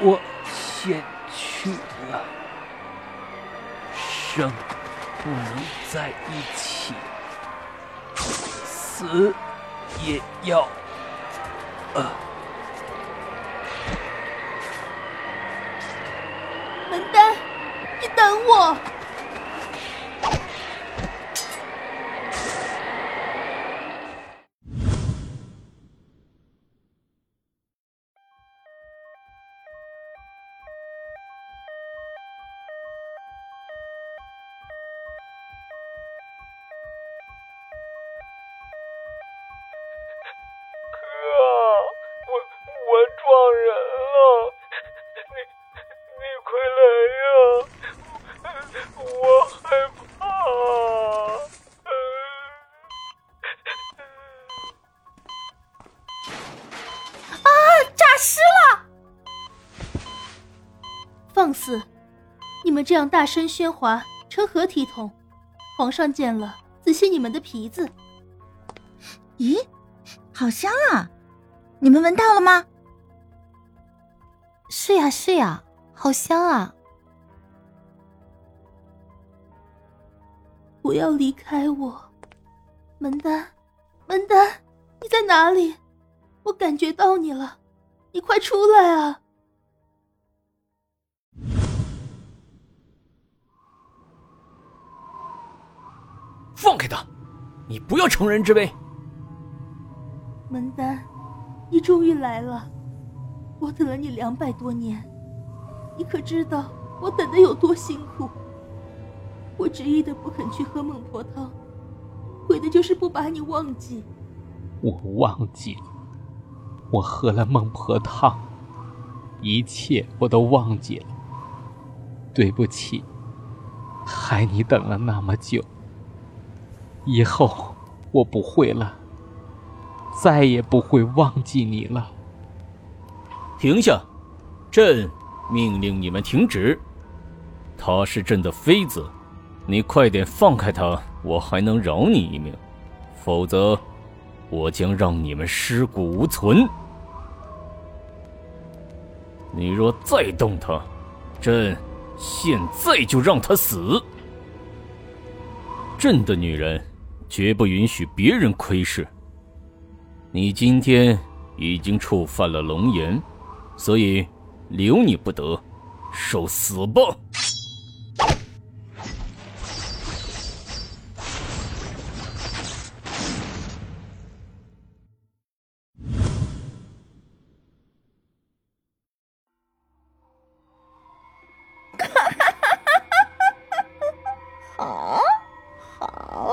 我先去了，生不能在一起，死也要啊！门丹，你等我。放肆！你们这样大声喧哗，成何体统？皇上见了，仔细你们的皮子。咦，好香啊！你们闻到了吗？是呀，是呀，好香啊！不要离开我，门丹，门丹，你在哪里？我感觉到你了，你快出来啊！放开他！你不要乘人之危。门丹，你终于来了，我等了你两百多年，你可知道我等的有多辛苦？我执意的不肯去喝孟婆汤，为的就是不把你忘记。我忘记了，我喝了孟婆汤，一切我都忘记了。对不起，害你等了那么久。以后我不会了，再也不会忘记你了。停下！朕命令你们停止。她是朕的妃子，你快点放开她，我还能饶你一命；否则，我将让你们尸骨无存。你若再动她，朕现在就让她死。朕的女人。绝不允许别人窥视。你今天已经触犯了龙颜，所以留你不得，受死吧！好好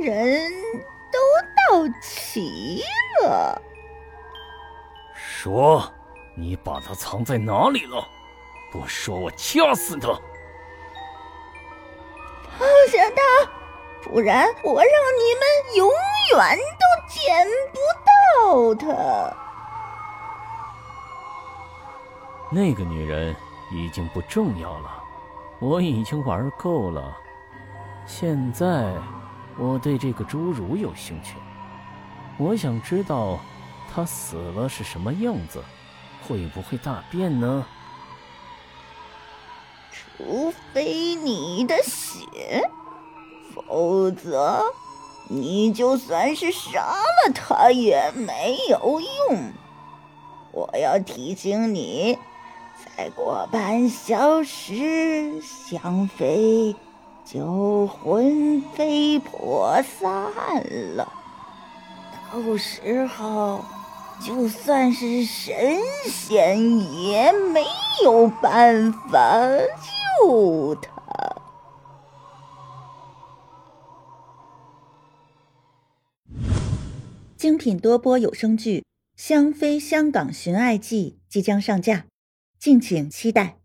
人都到齐了，说，你把他藏在哪里了？不说，我掐死他！放下他，不然我让你们永远都捡不到他。那个女人已经不重要了，我已经玩够了，现在。我对这个侏儒有兴趣，我想知道他死了是什么样子，会不会大便呢？除非你的血，否则你就算是杀了他也没有用。我要提醒你，再过半小时，香妃。就魂飞魄散了，到时候就算是神仙也没有办法救他。精品多播有声剧《香妃香港寻爱记》即将上架，敬请期待。